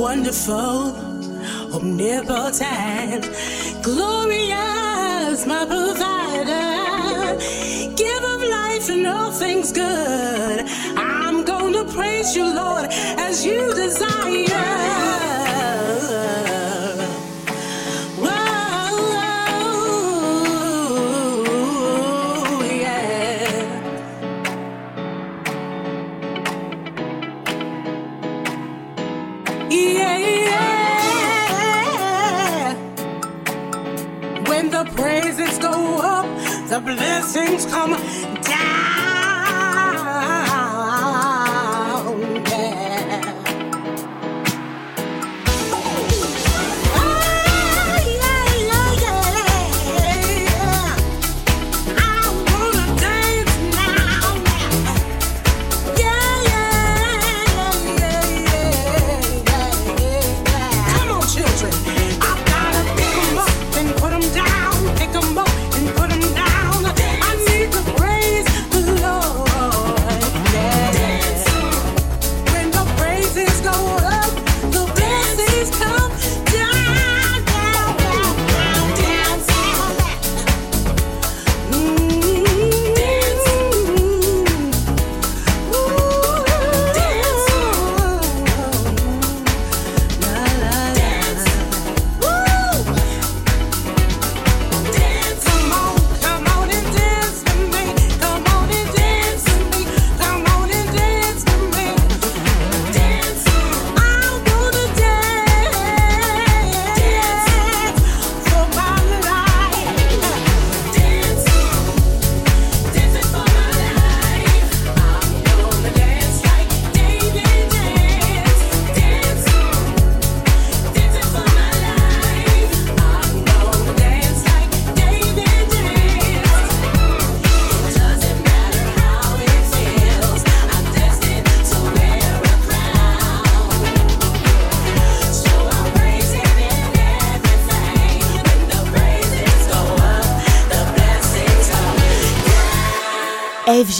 wonderful, omnipotent, glorious, my provider, give of life and all things good. I'm gonna praise you, Lord, as you desire. blessings come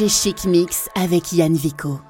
Léger Chic Mix avec Yann Vico.